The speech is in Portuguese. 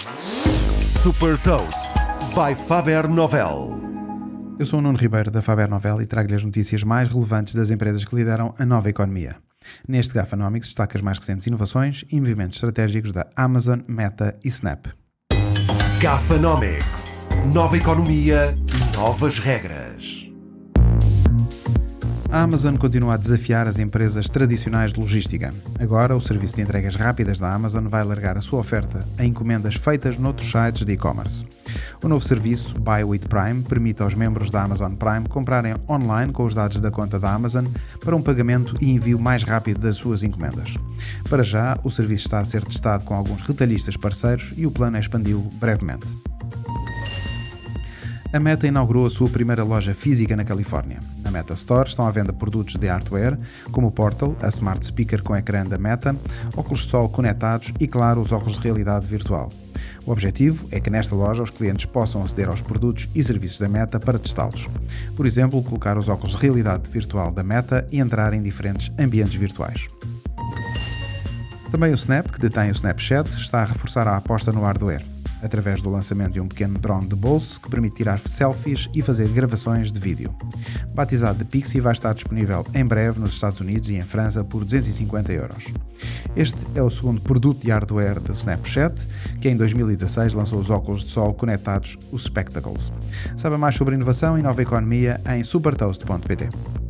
Super Toast by Faber Novel. Eu sou o Nuno Ribeiro da Faber Novel e trago-lhe as notícias mais relevantes das empresas que lideram a nova economia. Neste Gafanomics destaca as mais recentes inovações e movimentos estratégicos da Amazon, Meta e Snap. Gafanomics. Nova economia, novas regras. A Amazon continua a desafiar as empresas tradicionais de logística. Agora, o serviço de entregas rápidas da Amazon vai alargar a sua oferta a encomendas feitas noutros sites de e-commerce. O novo serviço, Buy with Prime, permite aos membros da Amazon Prime comprarem online com os dados da conta da Amazon para um pagamento e envio mais rápido das suas encomendas. Para já, o serviço está a ser testado com alguns retalhistas parceiros e o plano é expandido brevemente. A Meta inaugurou a sua primeira loja física na Califórnia. Na Meta Store estão à venda produtos de hardware, como o Portal, a smart speaker com ecrã da Meta, óculos de sol conectados e, claro, os óculos de realidade virtual. O objetivo é que nesta loja os clientes possam aceder aos produtos e serviços da Meta para testá-los. Por exemplo, colocar os óculos de realidade virtual da Meta e entrar em diferentes ambientes virtuais. Também o Snap, que detém o Snapchat, está a reforçar a aposta no hardware através do lançamento de um pequeno drone de bolso que permite tirar selfies e fazer gravações de vídeo. Batizado de Pixie, vai estar disponível em breve nos Estados Unidos e em França por 250 euros. Este é o segundo produto de hardware do Snapchat, que em 2016 lançou os óculos de sol conectados, os Spectacles. Saiba mais sobre inovação e nova economia em supertoast.pt.